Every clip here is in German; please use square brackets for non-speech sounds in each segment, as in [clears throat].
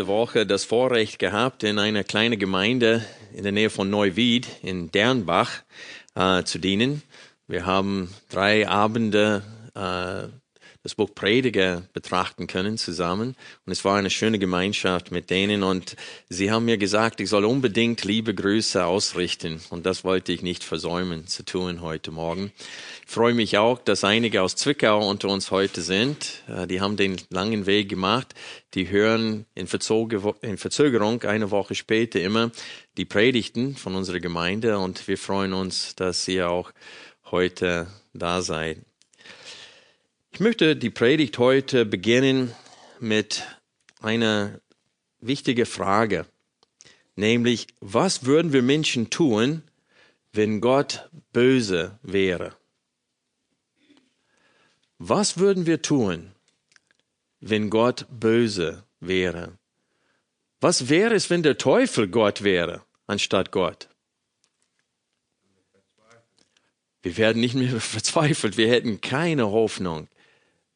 Diese Woche das Vorrecht gehabt, in einer kleinen Gemeinde in der Nähe von Neuwied in Dernbach äh, zu dienen. Wir haben drei Abende äh, das Buch Prediger betrachten können zusammen. Und es war eine schöne Gemeinschaft mit denen. Und sie haben mir gesagt, ich soll unbedingt liebe Grüße ausrichten. Und das wollte ich nicht versäumen zu tun heute Morgen. Ich freue mich auch, dass einige aus Zwickau unter uns heute sind. Äh, die haben den langen Weg gemacht. Die hören in, Verzögerung eine Woche später immer die Predigten von unserer Gemeinde. Und wir freuen uns, dass ihr auch heute da seid. Ich möchte die Predigt heute beginnen mit einer wichtigen Frage, nämlich was würden wir Menschen tun, wenn Gott böse wäre? Was würden wir tun, wenn Gott böse wäre? Was wäre es, wenn der Teufel Gott wäre, anstatt Gott? Wir werden nicht mehr [laughs] verzweifelt, wir hätten keine Hoffnung.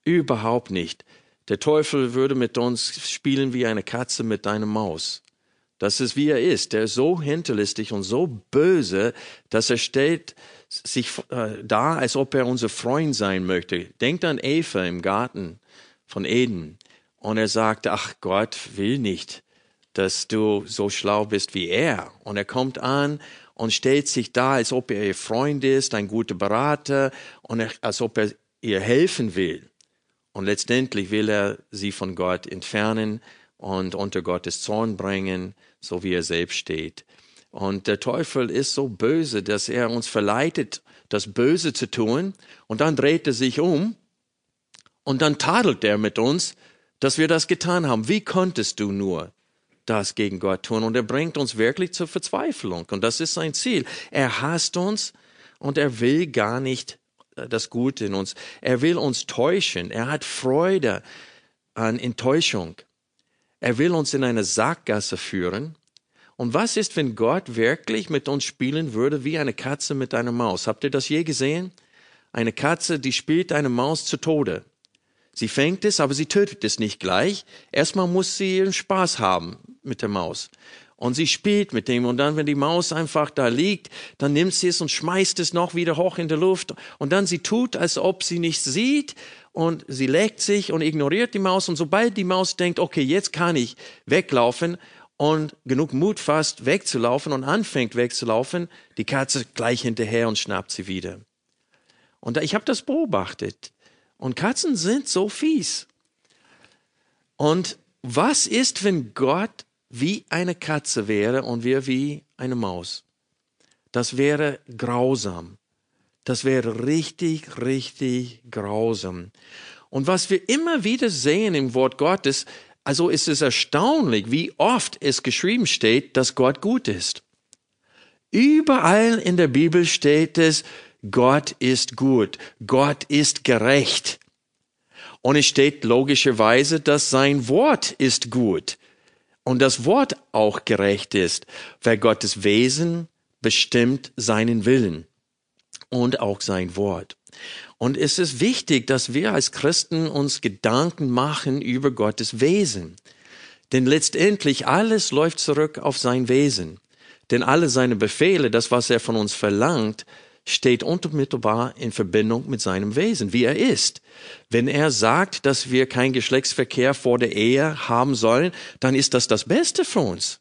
Überhaupt nicht. Der Teufel würde mit uns spielen wie eine Katze mit einer Maus. Das ist wie er ist. Er ist so hinterlistig und so böse, dass er stellt sich äh, da, als ob er unser Freund sein möchte. Denkt an Eva im Garten von Eden. Und er sagt, ach Gott will nicht, dass du so schlau bist wie er. Und er kommt an und stellt sich da, als ob er ihr Freund ist, ein guter Berater und als ob er ihr helfen will. Und letztendlich will er sie von Gott entfernen und unter Gottes Zorn bringen, so wie er selbst steht. Und der Teufel ist so böse, dass er uns verleitet, das Böse zu tun. Und dann dreht er sich um und dann tadelt er mit uns, dass wir das getan haben. Wie konntest du nur das gegen Gott tun? Und er bringt uns wirklich zur Verzweiflung. Und das ist sein Ziel. Er hasst uns und er will gar nicht das Gute in uns. Er will uns täuschen. Er hat Freude an Enttäuschung. Er will uns in eine Sackgasse führen. Und was ist, wenn Gott wirklich mit uns spielen würde wie eine Katze mit einer Maus? Habt ihr das je gesehen? Eine Katze, die spielt eine Maus zu Tode. Sie fängt es, aber sie tötet es nicht gleich. Erstmal muss sie ihren Spaß haben mit der Maus. Und sie spielt mit dem. Und dann, wenn die Maus einfach da liegt, dann nimmt sie es und schmeißt es noch wieder hoch in die Luft. Und dann sie tut, als ob sie nichts sieht. Und sie legt sich und ignoriert die Maus. Und sobald die Maus denkt, okay, jetzt kann ich weglaufen und genug Mut fasst, wegzulaufen und anfängt wegzulaufen, die Katze gleich hinterher und schnappt sie wieder. Und ich habe das beobachtet. Und Katzen sind so fies. Und was ist, wenn Gott wie eine Katze wäre und wir wie eine Maus. Das wäre grausam. Das wäre richtig, richtig grausam. Und was wir immer wieder sehen im Wort Gottes, also ist es erstaunlich, wie oft es geschrieben steht, dass Gott gut ist. Überall in der Bibel steht es, Gott ist gut, Gott ist gerecht. Und es steht logischerweise, dass sein Wort ist gut und das Wort auch gerecht ist, weil Gottes Wesen bestimmt seinen Willen und auch sein Wort. Und es ist wichtig, dass wir als Christen uns Gedanken machen über Gottes Wesen. Denn letztendlich alles läuft zurück auf sein Wesen. Denn alle seine Befehle, das, was er von uns verlangt, steht unmittelbar in Verbindung mit seinem Wesen, wie er ist. Wenn er sagt, dass wir keinen Geschlechtsverkehr vor der Ehe haben sollen, dann ist das das Beste für uns.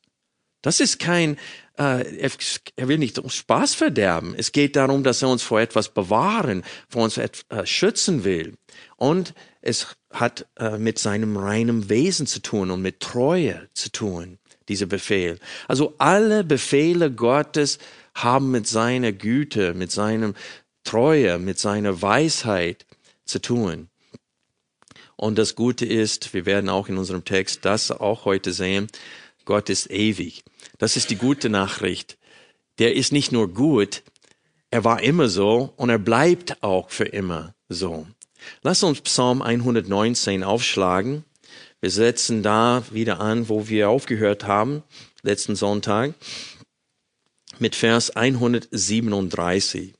Das ist kein, äh, er, will nicht Spaß verderben. Es geht darum, dass er uns vor etwas bewahren, vor uns äh, schützen will. Und es hat äh, mit seinem reinen Wesen zu tun und mit Treue zu tun, dieser Befehl. Also alle Befehle Gottes haben mit seiner Güte, mit seinem Treue, mit seiner Weisheit zu tun. Und das Gute ist, wir werden auch in unserem Text das auch heute sehen, Gott ist ewig. Das ist die gute Nachricht. Der ist nicht nur gut, er war immer so und er bleibt auch für immer so. Lass uns Psalm 119 aufschlagen. Wir setzen da wieder an, wo wir aufgehört haben, letzten Sonntag, mit Vers 137.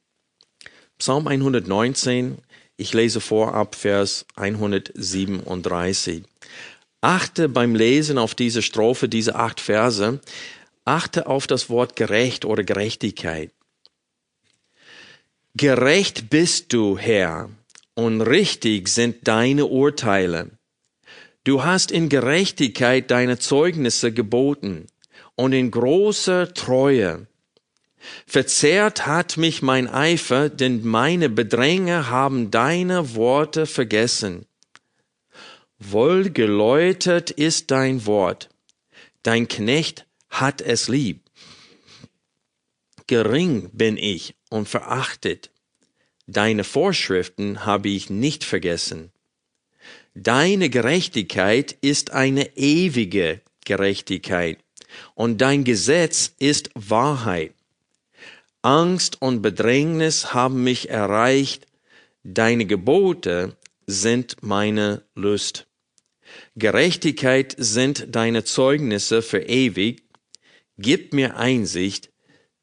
Psalm 119, ich lese vor ab Vers 137. Achte beim Lesen auf diese Strophe, diese acht Verse, achte auf das Wort gerecht oder Gerechtigkeit. Gerecht bist du, Herr, und richtig sind deine Urteile. Du hast in Gerechtigkeit deine Zeugnisse geboten und in großer Treue. Verzehrt hat mich mein Eifer, denn meine Bedränger haben deine Worte vergessen. Wohlgeläutet ist dein Wort. Dein Knecht hat es lieb. Gering bin ich und verachtet. Deine Vorschriften habe ich nicht vergessen. Deine Gerechtigkeit ist eine ewige Gerechtigkeit und dein Gesetz ist Wahrheit. Angst und Bedrängnis haben mich erreicht, deine Gebote sind meine Lust. Gerechtigkeit sind deine Zeugnisse für ewig. Gib mir Einsicht,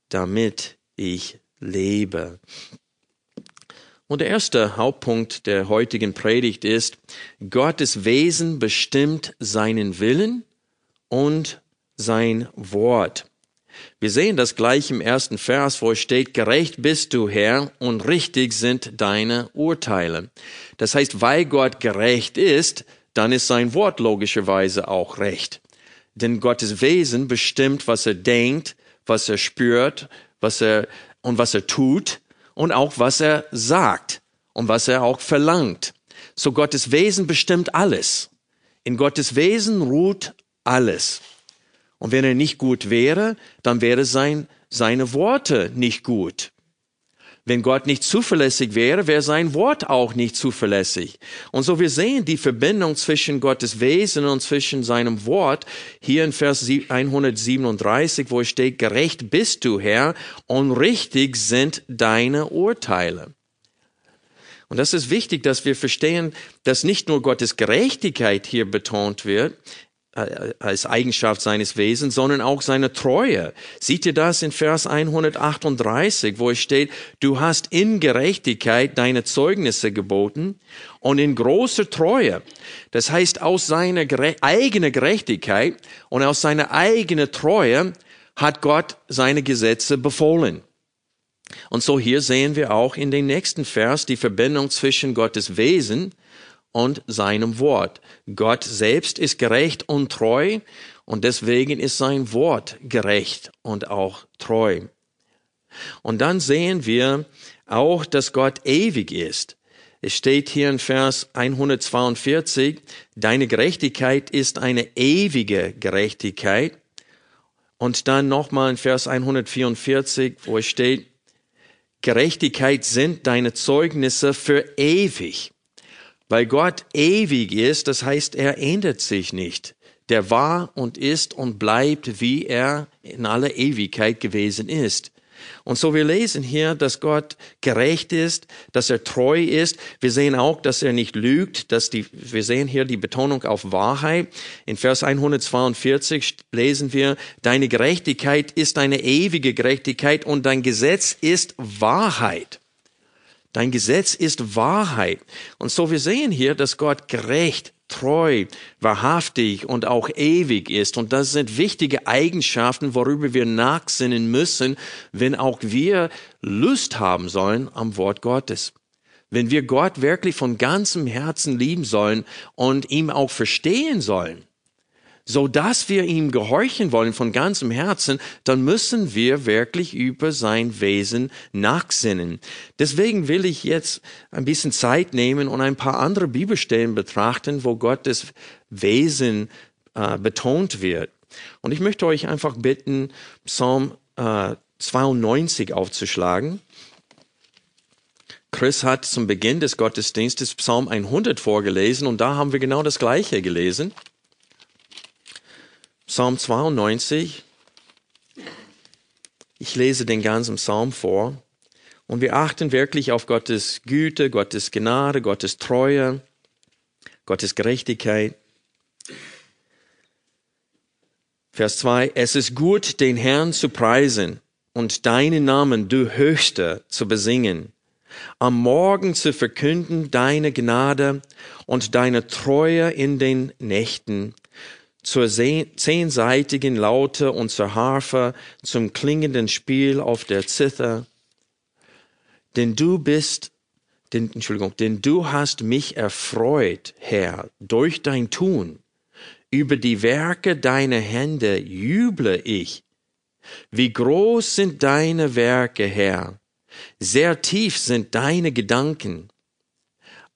damit ich lebe. Und der erste Hauptpunkt der heutigen Predigt ist, Gottes Wesen bestimmt seinen Willen und sein Wort. Wir sehen das gleich im ersten Vers, wo es steht, gerecht bist du, Herr, und richtig sind deine Urteile. Das heißt, weil Gott gerecht ist, dann ist sein Wort logischerweise auch recht. Denn Gottes Wesen bestimmt, was er denkt, was er spürt, was er und was er tut und auch was er sagt und was er auch verlangt. So Gottes Wesen bestimmt alles. In Gottes Wesen ruht alles. Und wenn er nicht gut wäre, dann wäre sein, seine Worte nicht gut. Wenn Gott nicht zuverlässig wäre, wäre sein Wort auch nicht zuverlässig. Und so wir sehen die Verbindung zwischen Gottes Wesen und zwischen seinem Wort hier in Vers 137, wo steht, gerecht bist du, Herr, und richtig sind deine Urteile. Und das ist wichtig, dass wir verstehen, dass nicht nur Gottes Gerechtigkeit hier betont wird, als Eigenschaft seines Wesens, sondern auch seine Treue. Seht ihr das in Vers 138, wo es steht, du hast in Gerechtigkeit deine Zeugnisse geboten und in großer Treue. Das heißt, aus seiner eigenen Gerechtigkeit und aus seiner eigenen Treue hat Gott seine Gesetze befohlen. Und so hier sehen wir auch in den nächsten Vers die Verbindung zwischen Gottes Wesen und seinem Wort. Gott selbst ist gerecht und treu und deswegen ist sein Wort gerecht und auch treu. Und dann sehen wir auch, dass Gott ewig ist. Es steht hier in Vers 142, deine Gerechtigkeit ist eine ewige Gerechtigkeit. Und dann nochmal in Vers 144, wo es steht, Gerechtigkeit sind deine Zeugnisse für ewig. Weil Gott ewig ist, das heißt, er ändert sich nicht. Der war und ist und bleibt, wie er in aller Ewigkeit gewesen ist. Und so wir lesen hier, dass Gott gerecht ist, dass er treu ist. Wir sehen auch, dass er nicht lügt, dass die, wir sehen hier die Betonung auf Wahrheit. In Vers 142 lesen wir, deine Gerechtigkeit ist eine ewige Gerechtigkeit und dein Gesetz ist Wahrheit. Dein Gesetz ist Wahrheit. Und so wir sehen hier, dass Gott gerecht, treu, wahrhaftig und auch ewig ist. Und das sind wichtige Eigenschaften, worüber wir nachsinnen müssen, wenn auch wir Lust haben sollen am Wort Gottes. Wenn wir Gott wirklich von ganzem Herzen lieben sollen und ihm auch verstehen sollen so dass wir ihm gehorchen wollen von ganzem Herzen, dann müssen wir wirklich über sein Wesen nachsinnen. Deswegen will ich jetzt ein bisschen Zeit nehmen und ein paar andere Bibelstellen betrachten, wo Gottes Wesen äh, betont wird. Und ich möchte euch einfach bitten, Psalm äh, 92 aufzuschlagen. Chris hat zum Beginn des Gottesdienstes Psalm 100 vorgelesen und da haben wir genau das Gleiche gelesen. Psalm 92. Ich lese den ganzen Psalm vor. Und wir achten wirklich auf Gottes Güte, Gottes Gnade, Gottes Treue, Gottes Gerechtigkeit. Vers 2. Es ist gut, den Herrn zu preisen und deinen Namen, du Höchster, zu besingen. Am Morgen zu verkünden deine Gnade und deine Treue in den Nächten zur zehnseitigen Laute und zur Harfe, zum klingenden Spiel auf der Zither. Denn du bist, denn, Entschuldigung, denn du hast mich erfreut, Herr, durch dein Tun. Über die Werke deiner Hände jüble ich. Wie groß sind deine Werke, Herr. Sehr tief sind deine Gedanken.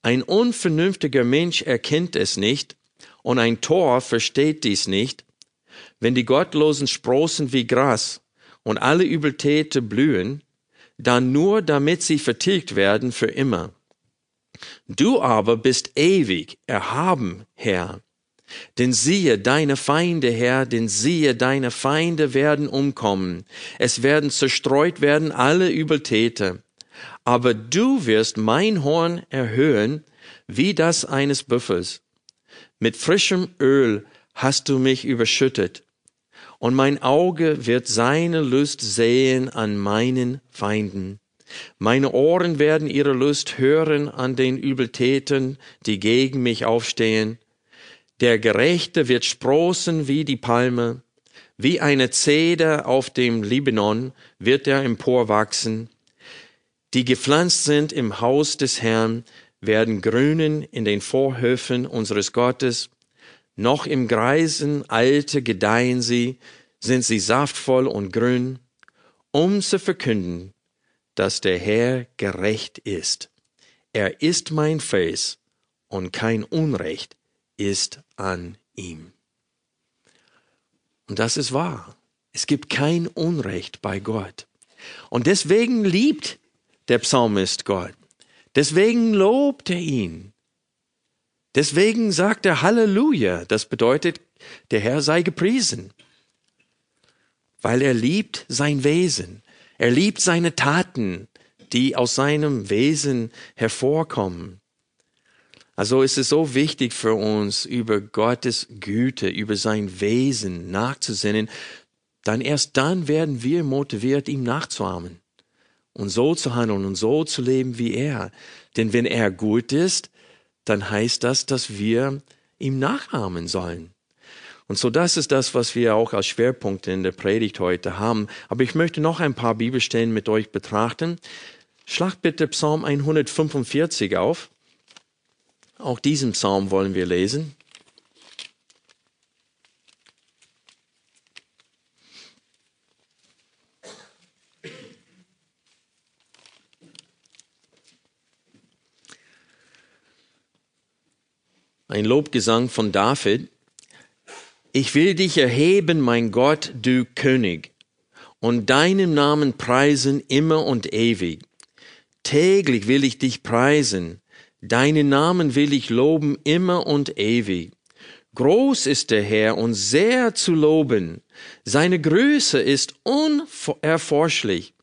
Ein unvernünftiger Mensch erkennt es nicht, und ein Tor versteht dies nicht. Wenn die Gottlosen sprossen wie Gras und alle Übeltäte blühen, dann nur damit sie vertilgt werden für immer. Du aber bist ewig, erhaben, Herr. Denn siehe deine Feinde, Herr, denn siehe deine Feinde werden umkommen. Es werden zerstreut werden alle Übeltäter. Aber du wirst mein Horn erhöhen, wie das eines Büffels. Mit frischem Öl hast du mich überschüttet, und mein Auge wird seine Lust sehen an meinen Feinden. Meine Ohren werden ihre Lust hören an den Übeltätern, die gegen mich aufstehen. Der Gerechte wird sprossen wie die Palme, wie eine Zeder auf dem Libanon wird er emporwachsen. Die gepflanzt sind im Haus des Herrn, werden grünen in den Vorhöfen unseres Gottes. Noch im greisen Alte gedeihen sie, sind sie saftvoll und grün, um zu verkünden, dass der Herr gerecht ist. Er ist mein Fels und kein Unrecht ist an ihm. Und das ist wahr. Es gibt kein Unrecht bei Gott. Und deswegen liebt der Psalmist Gott. Deswegen lobt er ihn. Deswegen sagt er Halleluja. Das bedeutet, der Herr sei gepriesen. Weil er liebt sein Wesen. Er liebt seine Taten, die aus seinem Wesen hervorkommen. Also ist es so wichtig für uns, über Gottes Güte, über sein Wesen nachzusinnen, dann erst dann werden wir motiviert, ihm nachzuahmen und so zu handeln und so zu leben wie er. Denn wenn er gut ist, dann heißt das, dass wir ihm nachahmen sollen. Und so das ist das, was wir auch als Schwerpunkt in der Predigt heute haben. Aber ich möchte noch ein paar Bibelstellen mit euch betrachten. Schlag bitte Psalm 145 auf. Auch diesen Psalm wollen wir lesen. Ein Lobgesang von David. Ich will dich erheben, mein Gott, du König, und deinem Namen preisen immer und ewig. Täglich will ich dich preisen, deinen Namen will ich loben immer und ewig. Groß ist der Herr und sehr zu loben, seine Größe ist unerforschlich.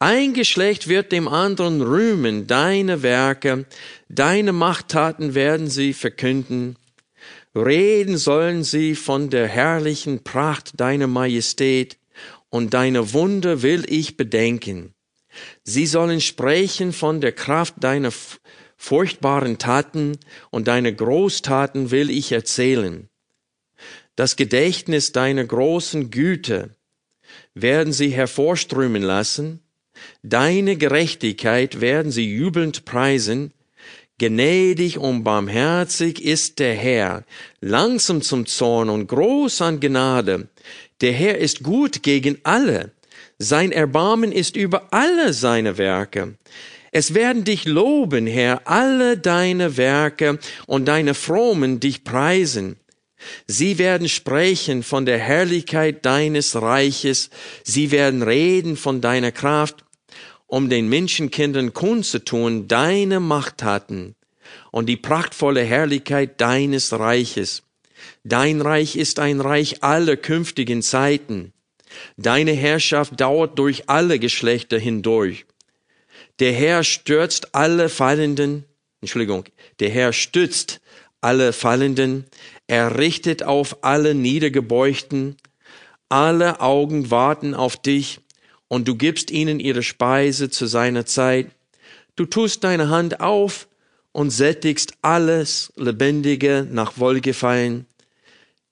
Ein Geschlecht wird dem anderen rühmen deine Werke, deine Machttaten werden sie verkünden. Reden sollen sie von der herrlichen Pracht deiner Majestät, und deine Wunder will ich bedenken. Sie sollen sprechen von der Kraft deiner furchtbaren Taten, und deine Großtaten will ich erzählen. Das Gedächtnis deiner großen Güte werden sie hervorströmen lassen, Deine Gerechtigkeit werden sie jubelnd preisen. Gnädig und barmherzig ist der Herr, langsam zum Zorn und groß an Gnade. Der Herr ist gut gegen alle. Sein Erbarmen ist über alle seine Werke. Es werden dich loben, Herr, alle deine Werke und deine Frommen dich preisen. Sie werden sprechen von der Herrlichkeit deines Reiches, sie werden reden von deiner Kraft um den Menschenkindern kundzutun deine Machttaten und die prachtvolle Herrlichkeit deines Reiches. Dein Reich ist ein Reich aller künftigen Zeiten. Deine Herrschaft dauert durch alle Geschlechter hindurch. Der Herr stürzt alle Fallenden, Entschuldigung, der Herr stützt alle Fallenden, er richtet auf alle Niedergebeugten, alle Augen warten auf dich, und du gibst ihnen ihre Speise zu seiner Zeit. Du tust deine Hand auf und sättigst alles Lebendige nach Wohlgefallen.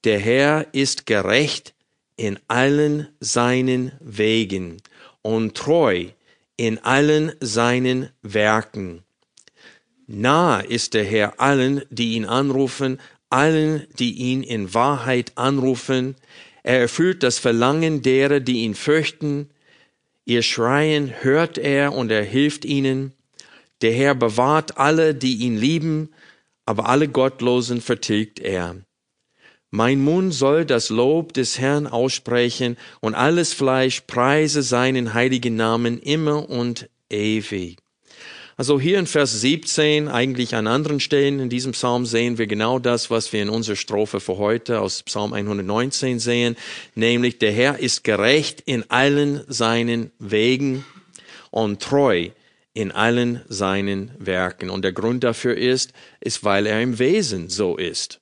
Der Herr ist gerecht in allen seinen Wegen und treu in allen seinen Werken. Nah ist der Herr allen, die ihn anrufen, allen, die ihn in Wahrheit anrufen. Er erfüllt das Verlangen derer, die ihn fürchten. Ihr Schreien hört er und er hilft ihnen. Der Herr bewahrt alle, die ihn lieben, aber alle Gottlosen vertilgt er. Mein Mund soll das Lob des Herrn aussprechen und alles Fleisch preise seinen heiligen Namen immer und ewig. Also hier in Vers 17, eigentlich an anderen Stellen in diesem Psalm sehen wir genau das, was wir in unserer Strophe für heute aus Psalm 119 sehen, nämlich der Herr ist gerecht in allen seinen Wegen und treu in allen seinen Werken. Und der Grund dafür ist, ist, weil er im Wesen so ist.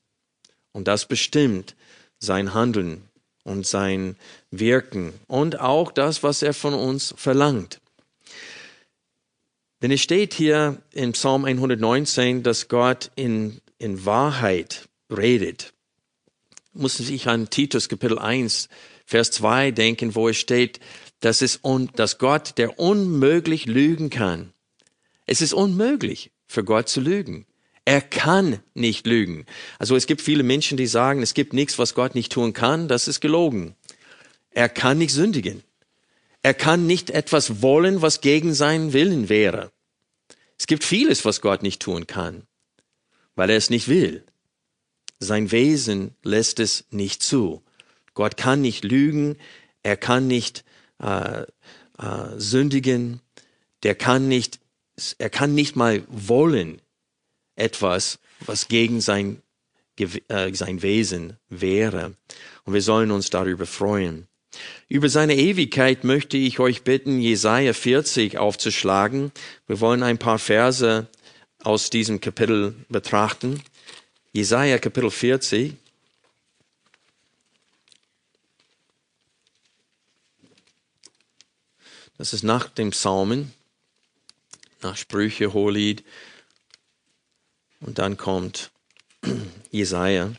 Und das bestimmt sein Handeln und sein Wirken und auch das, was er von uns verlangt. Denn es steht hier im Psalm 119, dass Gott in, in Wahrheit redet. Muss sich an Titus Kapitel 1, Vers 2 denken, wo es steht, dass, es un, dass Gott, der unmöglich lügen kann. Es ist unmöglich für Gott zu lügen. Er kann nicht lügen. Also es gibt viele Menschen, die sagen, es gibt nichts, was Gott nicht tun kann. Das ist gelogen. Er kann nicht sündigen. Er kann nicht etwas wollen, was gegen seinen Willen wäre. Es gibt vieles, was Gott nicht tun kann, weil er es nicht will. Sein Wesen lässt es nicht zu. Gott kann nicht lügen, er kann nicht äh, äh, sündigen, der kann nicht, er kann nicht mal wollen etwas, was gegen sein, äh, sein Wesen wäre. Und wir sollen uns darüber freuen. Über seine Ewigkeit möchte ich euch bitten, Jesaja 40 aufzuschlagen. Wir wollen ein paar Verse aus diesem Kapitel betrachten. Jesaja Kapitel 40. Das ist nach dem Psalmen, nach Sprüche, Hohelied. Und dann kommt [clears throat] Jesaja.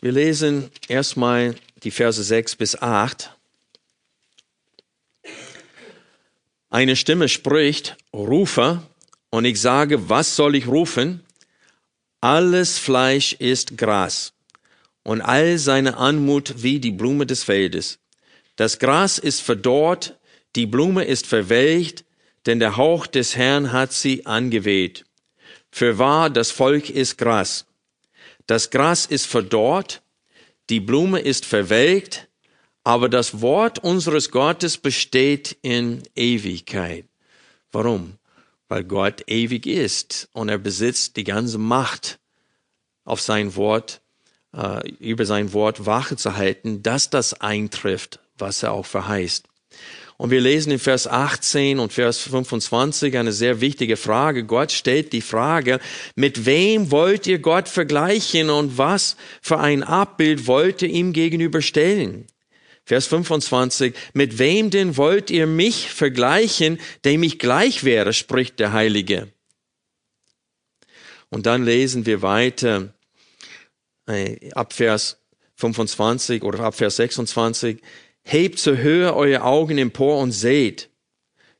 Wir lesen erstmal die Verse 6 bis 8. Eine Stimme spricht, rufe, und ich sage, was soll ich rufen? Alles Fleisch ist Gras und all seine Anmut wie die Blume des Feldes. Das Gras ist verdorrt, die Blume ist verwelkt, denn der Hauch des Herrn hat sie angeweht. Für wahr, das Volk ist Gras. Das Gras ist verdorrt, die Blume ist verwelkt, aber das Wort unseres Gottes besteht in Ewigkeit. Warum? Weil Gott ewig ist und er besitzt die ganze Macht, auf sein Wort, äh, über sein Wort Wache zu halten, dass das eintrifft, was er auch verheißt. Und wir lesen in Vers 18 und Vers 25 eine sehr wichtige Frage. Gott stellt die Frage, mit wem wollt ihr Gott vergleichen und was für ein Abbild wollt ihr ihm gegenüberstellen? Vers 25, mit wem denn wollt ihr mich vergleichen, dem ich gleich wäre, spricht der Heilige. Und dann lesen wir weiter äh, ab Vers 25 oder ab Vers 26. Hebt zur Höhe eure Augen empor und seht,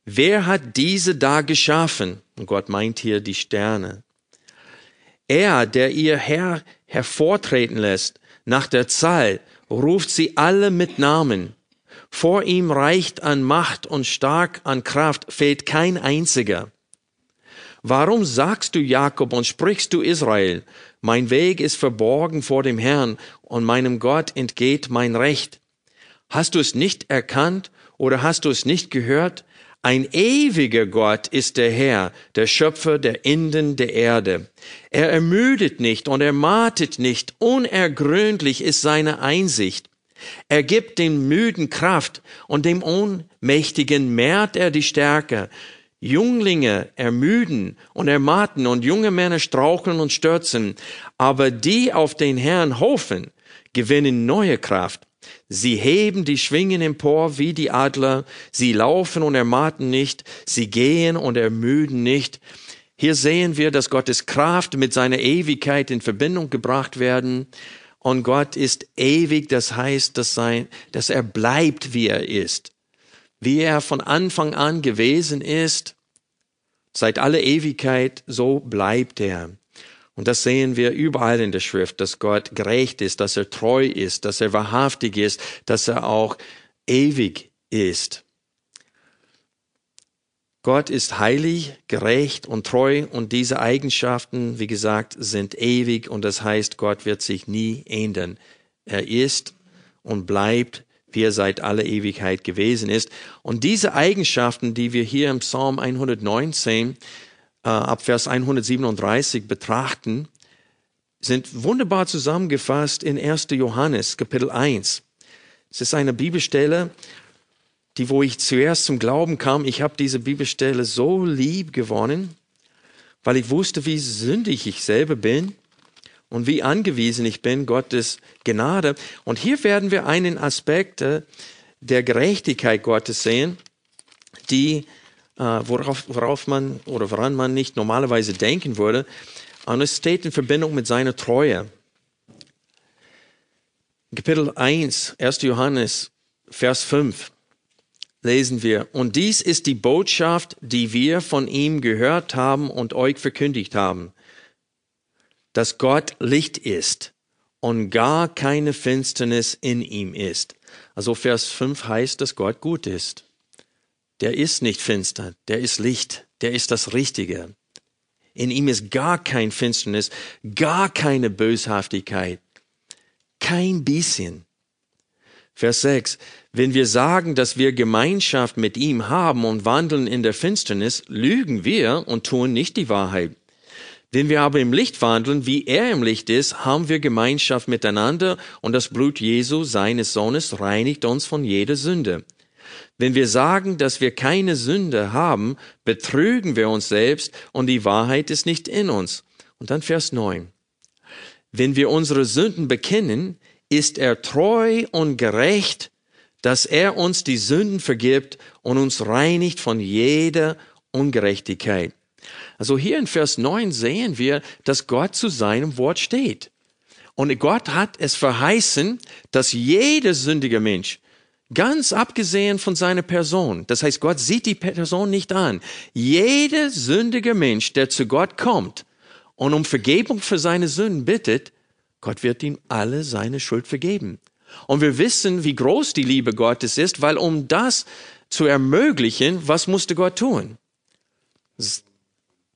wer hat diese da geschaffen? Und Gott meint hier die Sterne. Er, der ihr Herr hervortreten lässt, nach der Zahl, ruft sie alle mit Namen. Vor ihm reicht an Macht und stark an Kraft, fehlt kein einziger. Warum sagst du Jakob und sprichst du Israel? Mein Weg ist verborgen vor dem Herrn und meinem Gott entgeht mein Recht. Hast du es nicht erkannt oder hast du es nicht gehört? Ein ewiger Gott ist der Herr, der Schöpfer der Enden der Erde. Er ermüdet nicht und er martet nicht, unergründlich ist seine Einsicht. Er gibt dem Müden Kraft und dem Ohnmächtigen mehrt er die Stärke. Junglinge ermüden und ermatten und junge Männer straucheln und stürzen, aber die auf den Herrn hoffen, gewinnen neue Kraft. Sie heben die Schwingen empor wie die Adler, sie laufen und ermatten nicht, sie gehen und ermüden nicht. Hier sehen wir, dass Gottes Kraft mit seiner Ewigkeit in Verbindung gebracht werden. Und Gott ist ewig, das heißt, dass, sein, dass er bleibt, wie er ist. Wie er von Anfang an gewesen ist, seit aller Ewigkeit, so bleibt er. Und das sehen wir überall in der Schrift, dass Gott gerecht ist, dass er treu ist, dass er wahrhaftig ist, dass er auch ewig ist. Gott ist heilig, gerecht und treu und diese Eigenschaften, wie gesagt, sind ewig und das heißt, Gott wird sich nie ändern. Er ist und bleibt, wie er seit aller Ewigkeit gewesen ist. Und diese Eigenschaften, die wir hier im Psalm 119 äh, ab Vers 137 betrachten, sind wunderbar zusammengefasst in 1. Johannes Kapitel 1. Es ist eine Bibelstelle, die, wo ich zuerst zum Glauben kam, ich habe diese Bibelstelle so lieb gewonnen, weil ich wusste, wie sündig ich selber bin und wie angewiesen ich bin, Gottes Gnade. Und hier werden wir einen Aspekt äh, der Gerechtigkeit Gottes sehen, die äh, worauf, worauf man oder woran man nicht normalerweise denken würde. Und es steht in Verbindung mit seiner Treue. Kapitel 1, 1. Johannes, Vers 5 lesen wir, und dies ist die Botschaft, die wir von ihm gehört haben und euch verkündigt haben, dass Gott Licht ist und gar keine Finsternis in ihm ist. Also Vers 5 heißt, dass Gott gut ist der ist nicht finster, der ist Licht, der ist das Richtige. In ihm ist gar kein Finsternis, gar keine Böshaftigkeit, kein bisschen. Vers 6. Wenn wir sagen, dass wir Gemeinschaft mit ihm haben und wandeln in der Finsternis, lügen wir und tun nicht die Wahrheit. Wenn wir aber im Licht wandeln, wie er im Licht ist, haben wir Gemeinschaft miteinander und das Blut Jesu, seines Sohnes, reinigt uns von jeder Sünde. Wenn wir sagen, dass wir keine Sünde haben, betrügen wir uns selbst und die Wahrheit ist nicht in uns. Und dann Vers 9. Wenn wir unsere Sünden bekennen, ist er treu und gerecht, dass er uns die Sünden vergibt und uns reinigt von jeder Ungerechtigkeit. Also hier in Vers 9 sehen wir, dass Gott zu seinem Wort steht. Und Gott hat es verheißen, dass jeder sündige Mensch Ganz abgesehen von seiner Person. Das heißt, Gott sieht die Person nicht an. Jeder sündige Mensch, der zu Gott kommt und um Vergebung für seine Sünden bittet, Gott wird ihm alle seine Schuld vergeben. Und wir wissen, wie groß die Liebe Gottes ist, weil um das zu ermöglichen, was musste Gott tun?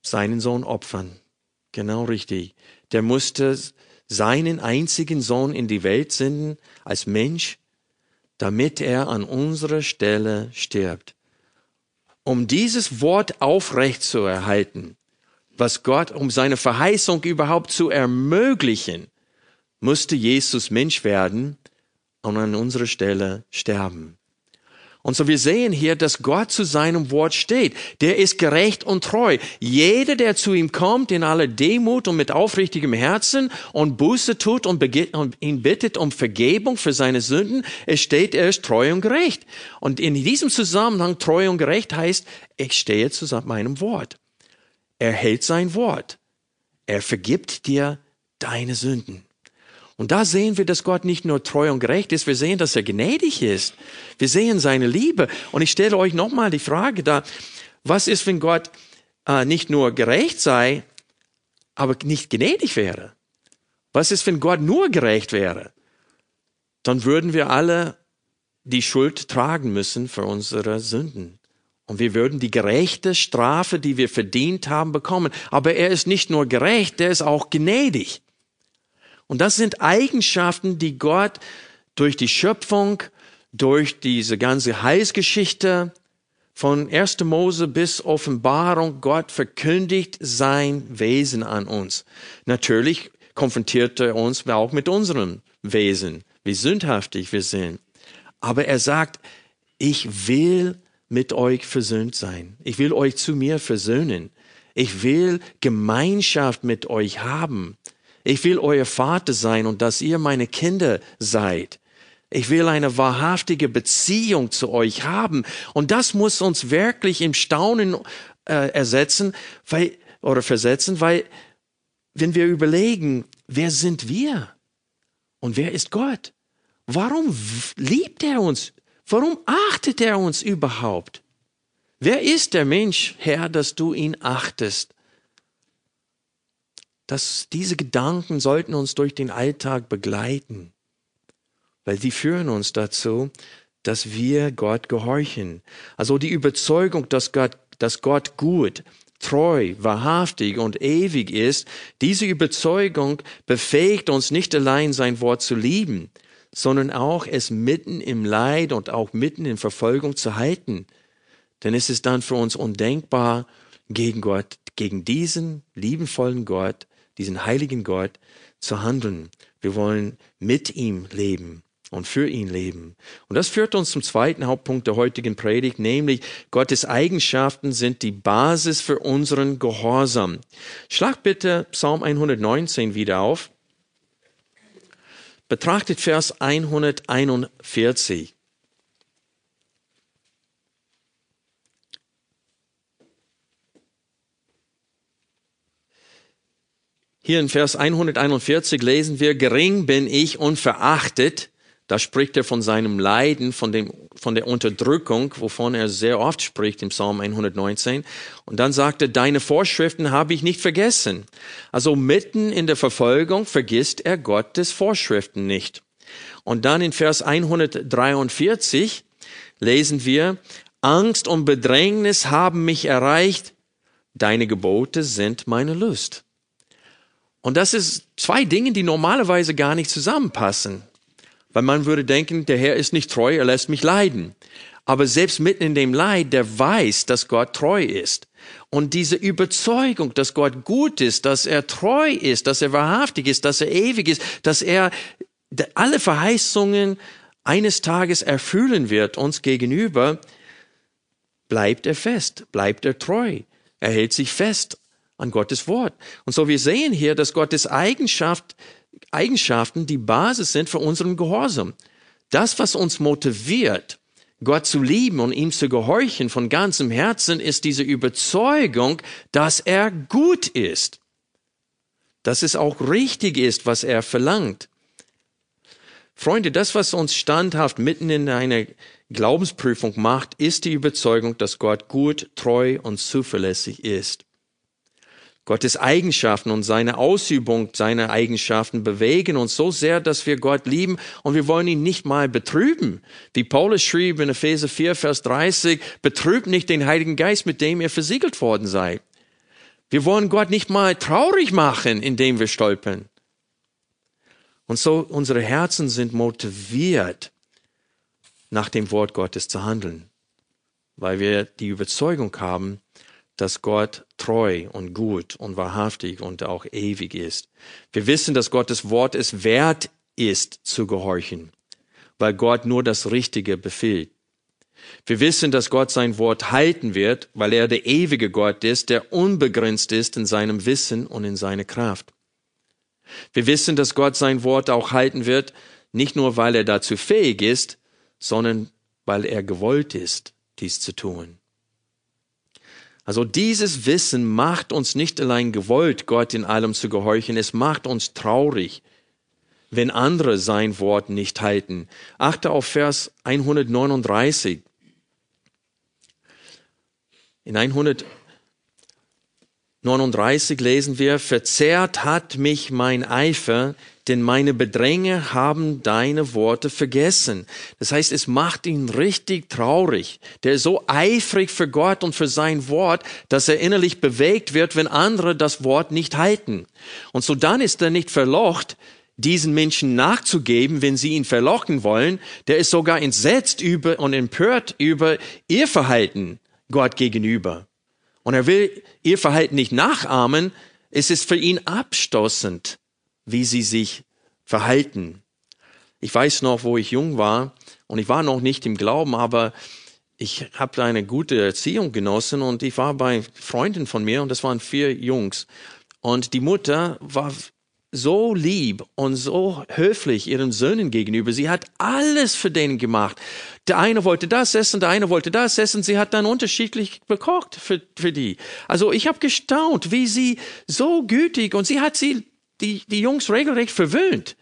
Seinen Sohn opfern. Genau richtig. Der musste seinen einzigen Sohn in die Welt senden als Mensch, damit er an unserer Stelle stirbt. Um dieses Wort aufrecht zu erhalten, was Gott, um seine Verheißung überhaupt zu ermöglichen, musste Jesus Mensch werden und an unserer Stelle sterben. Und so wir sehen hier, dass Gott zu seinem Wort steht. Der ist gerecht und treu. Jeder, der zu ihm kommt in aller Demut und mit aufrichtigem Herzen und Buße tut und, und ihn bittet um Vergebung für seine Sünden, es steht, er ist treu und gerecht. Und in diesem Zusammenhang treu und gerecht heißt, ich stehe zu meinem Wort. Er hält sein Wort. Er vergibt dir deine Sünden. Und da sehen wir, dass Gott nicht nur treu und gerecht ist, wir sehen, dass er gnädig ist. Wir sehen seine Liebe. Und ich stelle euch nochmal die Frage da, was ist, wenn Gott äh, nicht nur gerecht sei, aber nicht gnädig wäre? Was ist, wenn Gott nur gerecht wäre? Dann würden wir alle die Schuld tragen müssen für unsere Sünden. Und wir würden die gerechte Strafe, die wir verdient haben, bekommen. Aber er ist nicht nur gerecht, er ist auch gnädig. Und das sind Eigenschaften, die Gott durch die Schöpfung, durch diese ganze Heilsgeschichte Von 1. Mose bis Offenbarung, Gott verkündigt sein Wesen an uns. Natürlich konfrontiert er uns auch mit unserem Wesen, wie sündhaftig wir sind. Aber er sagt, ich will mit euch versöhnt sein. Ich will euch zu mir versöhnen. Ich will Gemeinschaft mit euch haben. Ich will euer Vater sein und dass ihr meine Kinder seid. Ich will eine wahrhaftige Beziehung zu euch haben. Und das muss uns wirklich im Staunen äh, ersetzen, weil, oder versetzen, weil, wenn wir überlegen, wer sind wir? Und wer ist Gott? Warum liebt er uns? Warum achtet er uns überhaupt? Wer ist der Mensch, Herr, dass du ihn achtest? Dass diese Gedanken sollten uns durch den Alltag begleiten weil sie führen uns dazu, dass wir Gott gehorchen. Also die Überzeugung, dass Gott, dass Gott gut, treu, wahrhaftig und ewig ist, diese Überzeugung befähigt uns nicht allein sein Wort zu lieben, sondern auch es mitten im Leid und auch mitten in Verfolgung zu halten. Denn es ist dann für uns undenkbar, gegen Gott, gegen diesen liebenvollen Gott, diesen heiligen Gott zu handeln. Wir wollen mit ihm leben und für ihn leben. Und das führt uns zum zweiten Hauptpunkt der heutigen Predigt, nämlich Gottes Eigenschaften sind die Basis für unseren Gehorsam. Schlag bitte Psalm 119 wieder auf. Betrachtet Vers 141. Hier in Vers 141 lesen wir, gering bin ich und verachtet, da spricht er von seinem Leiden, von, dem, von der Unterdrückung, wovon er sehr oft spricht im Psalm 119. Und dann sagt er, deine Vorschriften habe ich nicht vergessen. Also mitten in der Verfolgung vergisst er Gottes Vorschriften nicht. Und dann in Vers 143 lesen wir, Angst und Bedrängnis haben mich erreicht, deine Gebote sind meine Lust. Und das ist zwei Dinge, die normalerweise gar nicht zusammenpassen. Weil man würde denken, der Herr ist nicht treu, er lässt mich leiden. Aber selbst mitten in dem Leid, der weiß, dass Gott treu ist. Und diese Überzeugung, dass Gott gut ist, dass er treu ist, dass er wahrhaftig ist, dass er ewig ist, dass er alle Verheißungen eines Tages erfüllen wird uns gegenüber, bleibt er fest, bleibt er treu. Er hält sich fest an Gottes Wort. Und so wir sehen hier, dass Gottes Eigenschaft Eigenschaften die Basis sind für unseren Gehorsam. Das, was uns motiviert, Gott zu lieben und ihm zu gehorchen von ganzem Herzen, ist diese Überzeugung, dass er gut ist. Dass es auch richtig ist, was er verlangt. Freunde, das, was uns standhaft mitten in einer Glaubensprüfung macht, ist die Überzeugung, dass Gott gut, treu und zuverlässig ist. Gottes Eigenschaften und seine Ausübung seiner Eigenschaften bewegen uns so sehr, dass wir Gott lieben und wir wollen ihn nicht mal betrüben. Wie Paulus schrieb in Epheser 4, Vers 30, betrübt nicht den Heiligen Geist, mit dem ihr versiegelt worden seid. Wir wollen Gott nicht mal traurig machen, indem wir stolpern. Und so unsere Herzen sind motiviert, nach dem Wort Gottes zu handeln, weil wir die Überzeugung haben, dass Gott treu und gut und wahrhaftig und auch ewig ist. Wir wissen, dass Gottes Wort es wert ist zu gehorchen, weil Gott nur das Richtige befiehlt. Wir wissen, dass Gott sein Wort halten wird, weil er der ewige Gott ist, der unbegrenzt ist in seinem Wissen und in seiner Kraft. Wir wissen, dass Gott sein Wort auch halten wird, nicht nur weil er dazu fähig ist, sondern weil er gewollt ist, dies zu tun. Also dieses Wissen macht uns nicht allein gewollt, Gott in allem zu gehorchen, es macht uns traurig, wenn andere sein Wort nicht halten. Achte auf Vers 139. In 139 lesen wir, verzehrt hat mich mein Eifer, denn meine Bedränge haben deine Worte vergessen. Das heißt, es macht ihn richtig traurig. Der ist so eifrig für Gott und für sein Wort, dass er innerlich bewegt wird, wenn andere das Wort nicht halten. Und so dann ist er nicht verlocht, diesen Menschen nachzugeben, wenn sie ihn verlocken wollen. Der ist sogar entsetzt über und empört über ihr Verhalten Gott gegenüber. Und er will ihr Verhalten nicht nachahmen. Es ist für ihn abstoßend, wie sie sich verhalten. Ich weiß noch, wo ich jung war und ich war noch nicht im Glauben, aber ich habe eine gute Erziehung genossen und ich war bei Freunden von mir und das waren vier Jungs. Und die Mutter war so lieb und so höflich ihren Söhnen gegenüber. Sie hat alles für denen gemacht. Der eine wollte das essen, der eine wollte das essen. Sie hat dann unterschiedlich bekocht für, für die. Also ich habe gestaunt, wie sie so gütig und sie hat sie, die, die Jungs regelrecht verwöhnt.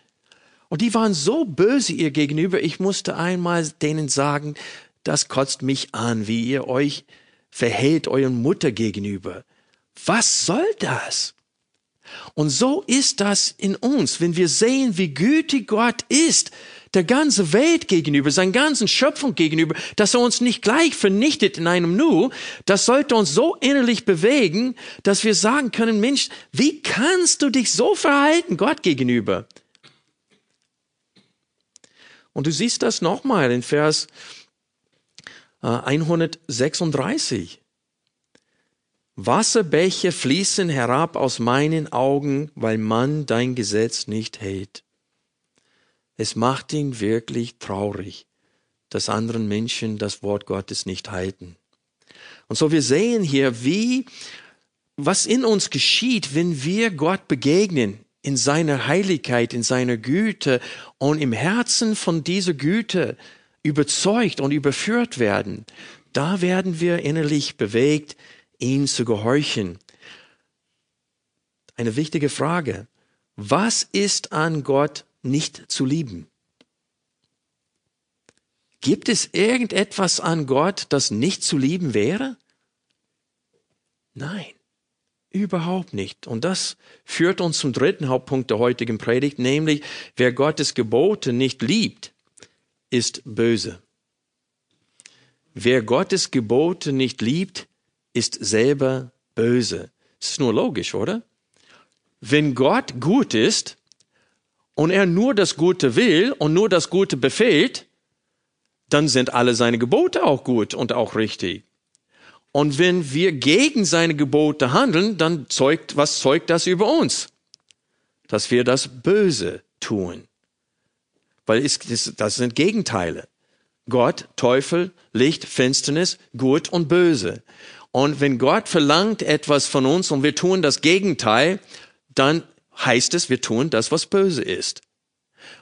Und die waren so böse ihr gegenüber. Ich musste einmal denen sagen, das kotzt mich an, wie ihr euch verhält euren Mutter gegenüber. Was soll das? Und so ist das in uns, wenn wir sehen, wie gütig Gott ist, der ganzen Welt gegenüber, seiner ganzen Schöpfung gegenüber, dass er uns nicht gleich vernichtet in einem Nu, das sollte uns so innerlich bewegen, dass wir sagen können, Mensch, wie kannst du dich so verhalten Gott gegenüber? Und du siehst das nochmal in Vers 136. Äh, Wasserbäche fließen herab aus meinen Augen, weil man dein Gesetz nicht hält. Es macht ihn wirklich traurig, dass anderen Menschen das Wort Gottes nicht halten. Und so wir sehen hier, wie, was in uns geschieht, wenn wir Gott begegnen, in seiner Heiligkeit, in seiner Güte und im Herzen von dieser Güte überzeugt und überführt werden. Da werden wir innerlich bewegt, ihm zu gehorchen. Eine wichtige Frage. Was ist an Gott nicht zu lieben? Gibt es irgendetwas an Gott, das nicht zu lieben wäre? Nein, überhaupt nicht. Und das führt uns zum dritten Hauptpunkt der heutigen Predigt, nämlich wer Gottes Gebote nicht liebt, ist böse. Wer Gottes Gebote nicht liebt, ist selber böse. Das ist nur logisch, oder? Wenn Gott gut ist und er nur das Gute will und nur das Gute befehlt, dann sind alle seine Gebote auch gut und auch richtig. Und wenn wir gegen seine Gebote handeln, dann zeugt, was zeugt das über uns? Dass wir das Böse tun. Weil es, das sind Gegenteile. Gott, Teufel, Licht, Finsternis, Gut und Böse. Und wenn Gott verlangt etwas von uns und wir tun das Gegenteil, dann heißt es, wir tun das, was böse ist.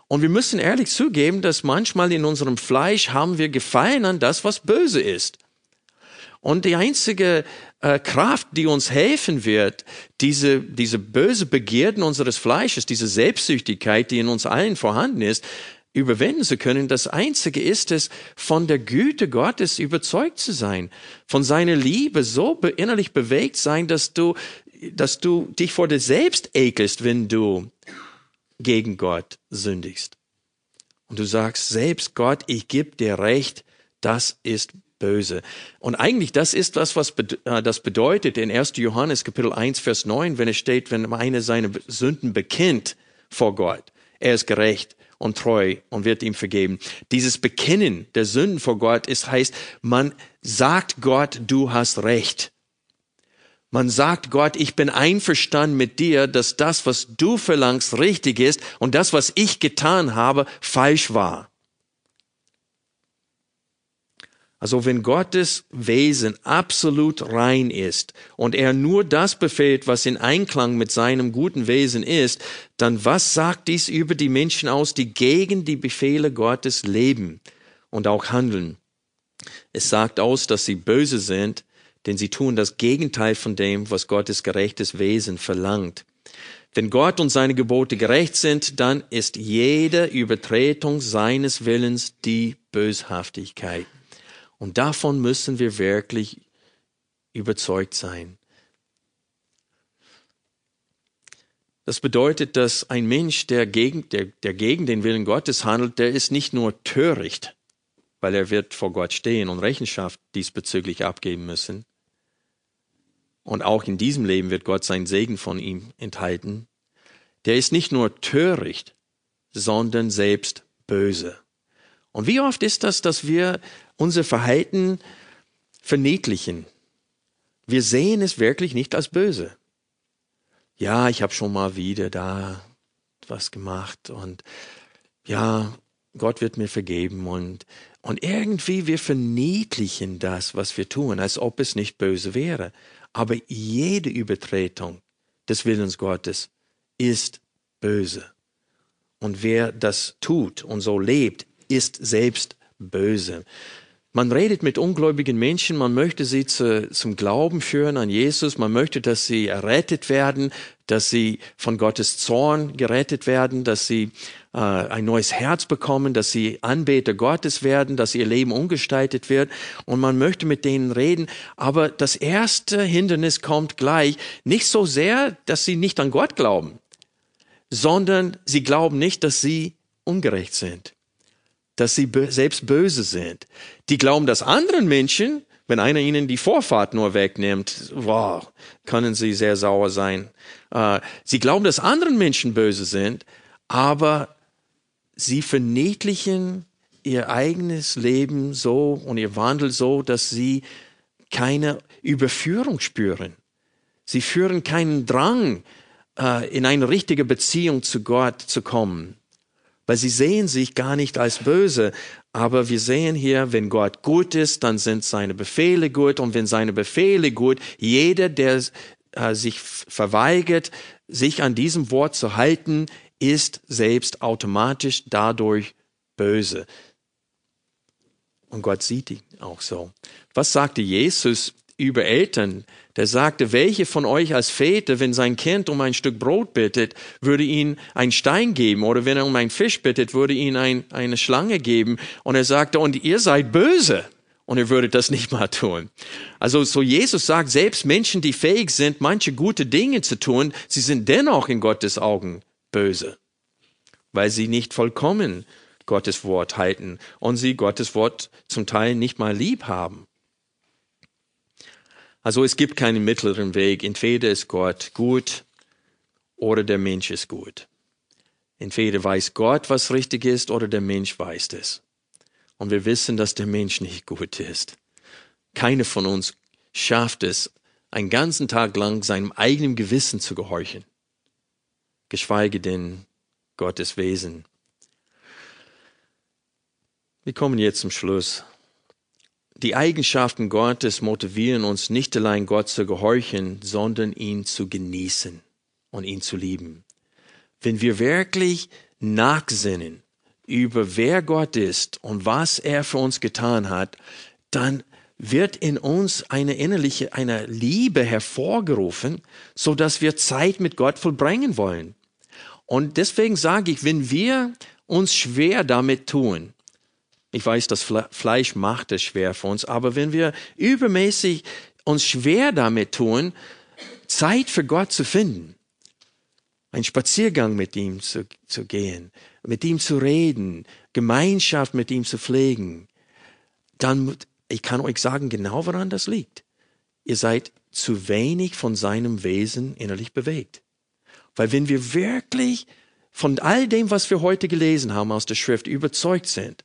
Und wir müssen ehrlich zugeben, dass manchmal in unserem Fleisch haben wir Gefallen an das, was böse ist. Und die einzige äh, Kraft, die uns helfen wird, diese, diese böse Begierden unseres Fleisches, diese Selbstsüchtigkeit, die in uns allen vorhanden ist, überwinden zu können. Das Einzige ist es, von der Güte Gottes überzeugt zu sein, von seiner Liebe so innerlich bewegt sein, dass du, dass du dich vor dir selbst ekelst, wenn du gegen Gott sündigst. Und du sagst selbst Gott, ich gebe dir recht, das ist böse. Und eigentlich das ist das, was äh, das bedeutet in 1. Johannes Kapitel 1, Vers 9, wenn es steht, wenn einer seine Sünden bekennt vor Gott, er ist gerecht und treu und wird ihm vergeben. Dieses Bekennen der Sünden vor Gott ist, heißt, man sagt Gott, du hast recht. Man sagt Gott, ich bin einverstanden mit dir, dass das, was du verlangst, richtig ist und das, was ich getan habe, falsch war. Also wenn Gottes Wesen absolut rein ist und er nur das befehlt, was in Einklang mit seinem guten Wesen ist, dann was sagt dies über die Menschen aus, die gegen die Befehle Gottes leben und auch handeln? Es sagt aus, dass sie böse sind, denn sie tun das Gegenteil von dem, was Gottes gerechtes Wesen verlangt. Wenn Gott und seine Gebote gerecht sind, dann ist jede Übertretung seines Willens die Böshaftigkeit. Und davon müssen wir wirklich überzeugt sein. Das bedeutet, dass ein Mensch, der gegen, der, der gegen den Willen Gottes handelt, der ist nicht nur töricht, weil er wird vor Gott stehen und Rechenschaft diesbezüglich abgeben müssen. Und auch in diesem Leben wird Gott seinen Segen von ihm enthalten. Der ist nicht nur töricht, sondern selbst böse. Und wie oft ist das, dass wir unser Verhalten verniedlichen. Wir sehen es wirklich nicht als böse. Ja, ich habe schon mal wieder da was gemacht und ja, Gott wird mir vergeben und und irgendwie wir verniedlichen das, was wir tun, als ob es nicht böse wäre. Aber jede Übertretung des Willens Gottes ist böse. Und wer das tut und so lebt, ist selbst böse. Man redet mit ungläubigen Menschen, man möchte sie zu, zum Glauben führen an Jesus, man möchte, dass sie errettet werden, dass sie von Gottes Zorn gerettet werden, dass sie äh, ein neues Herz bekommen, dass sie Anbeter Gottes werden, dass ihr Leben umgestaltet wird und man möchte mit denen reden. Aber das erste Hindernis kommt gleich, nicht so sehr, dass sie nicht an Gott glauben, sondern sie glauben nicht, dass sie ungerecht sind dass sie selbst böse sind. Die glauben, dass anderen Menschen, wenn einer ihnen die Vorfahrt nur wegnimmt, wow, können sie sehr sauer sein. Äh, sie glauben, dass anderen Menschen böse sind, aber sie verniedlichen ihr eigenes Leben so und ihr Wandel so, dass sie keine Überführung spüren. Sie führen keinen Drang, äh, in eine richtige Beziehung zu Gott zu kommen weil sie sehen sich gar nicht als böse. Aber wir sehen hier, wenn Gott gut ist, dann sind seine Befehle gut. Und wenn seine Befehle gut, jeder, der äh, sich verweigert, sich an diesem Wort zu halten, ist selbst automatisch dadurch böse. Und Gott sieht ihn auch so. Was sagte Jesus über Eltern, der sagte, welche von euch als Väter, wenn sein Kind um ein Stück Brot bittet, würde ihn einen Stein geben oder wenn er um einen Fisch bittet, würde ihn ein, eine Schlange geben. Und er sagte, und ihr seid böse. Und er würde das nicht mal tun. Also so Jesus sagt, selbst Menschen, die fähig sind, manche gute Dinge zu tun, sie sind dennoch in Gottes Augen böse, weil sie nicht vollkommen Gottes Wort halten und sie Gottes Wort zum Teil nicht mal lieb haben. Also es gibt keinen mittleren Weg. Entweder ist Gott gut oder der Mensch ist gut. Entweder weiß Gott, was richtig ist, oder der Mensch weiß es. Und wir wissen, dass der Mensch nicht gut ist. Keiner von uns schafft es, einen ganzen Tag lang seinem eigenen Gewissen zu gehorchen, geschweige denn Gottes Wesen. Wir kommen jetzt zum Schluss. Die Eigenschaften Gottes motivieren uns nicht allein Gott zu gehorchen, sondern ihn zu genießen und ihn zu lieben. Wenn wir wirklich nachsinnen über wer Gott ist und was er für uns getan hat, dann wird in uns eine innerliche, eine Liebe hervorgerufen, so dass wir Zeit mit Gott vollbringen wollen. Und deswegen sage ich, wenn wir uns schwer damit tun, ich weiß, das Fleisch macht es schwer für uns, aber wenn wir übermäßig uns schwer damit tun, Zeit für Gott zu finden, einen Spaziergang mit ihm zu, zu gehen, mit ihm zu reden, Gemeinschaft mit ihm zu pflegen, dann, ich kann euch sagen, genau woran das liegt. Ihr seid zu wenig von seinem Wesen innerlich bewegt. Weil wenn wir wirklich von all dem, was wir heute gelesen haben aus der Schrift, überzeugt sind,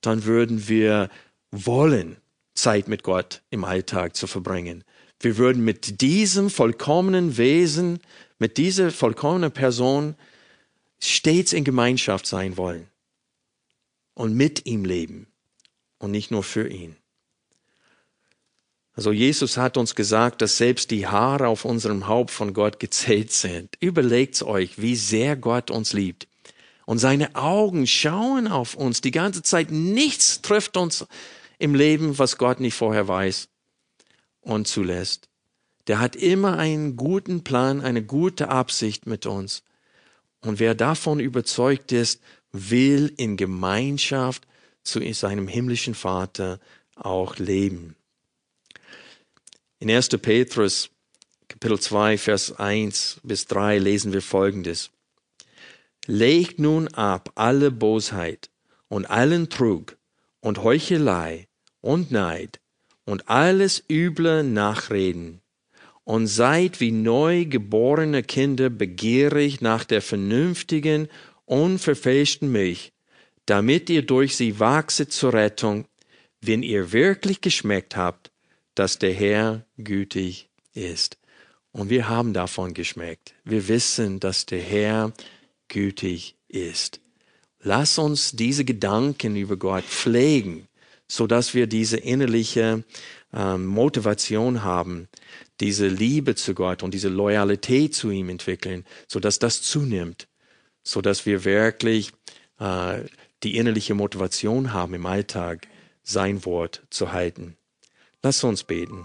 dann würden wir wollen, Zeit mit Gott im Alltag zu verbringen. Wir würden mit diesem vollkommenen Wesen, mit dieser vollkommenen Person stets in Gemeinschaft sein wollen und mit ihm leben und nicht nur für ihn. Also Jesus hat uns gesagt, dass selbst die Haare auf unserem Haupt von Gott gezählt sind. Überlegt's euch, wie sehr Gott uns liebt. Und seine Augen schauen auf uns die ganze Zeit. Nichts trifft uns im Leben, was Gott nicht vorher weiß und zulässt. Der hat immer einen guten Plan, eine gute Absicht mit uns. Und wer davon überzeugt ist, will in Gemeinschaft zu seinem himmlischen Vater auch leben. In 1. Petrus Kapitel 2, Vers 1 bis 3 lesen wir Folgendes. Legt nun ab alle Bosheit und allen Trug und Heuchelei und Neid und alles üble Nachreden und seid wie neu geborene Kinder begierig nach der vernünftigen, unverfälschten Milch, damit ihr durch sie wachset zur Rettung, wenn ihr wirklich geschmeckt habt, dass der Herr gütig ist. Und wir haben davon geschmeckt. Wir wissen, dass der Herr gütig ist. Lass uns diese Gedanken über Gott pflegen, so dass wir diese innerliche äh, Motivation haben, diese Liebe zu Gott und diese Loyalität zu ihm entwickeln, so dass das zunimmt, so dass wir wirklich äh, die innerliche Motivation haben im Alltag, sein Wort zu halten. Lass uns beten.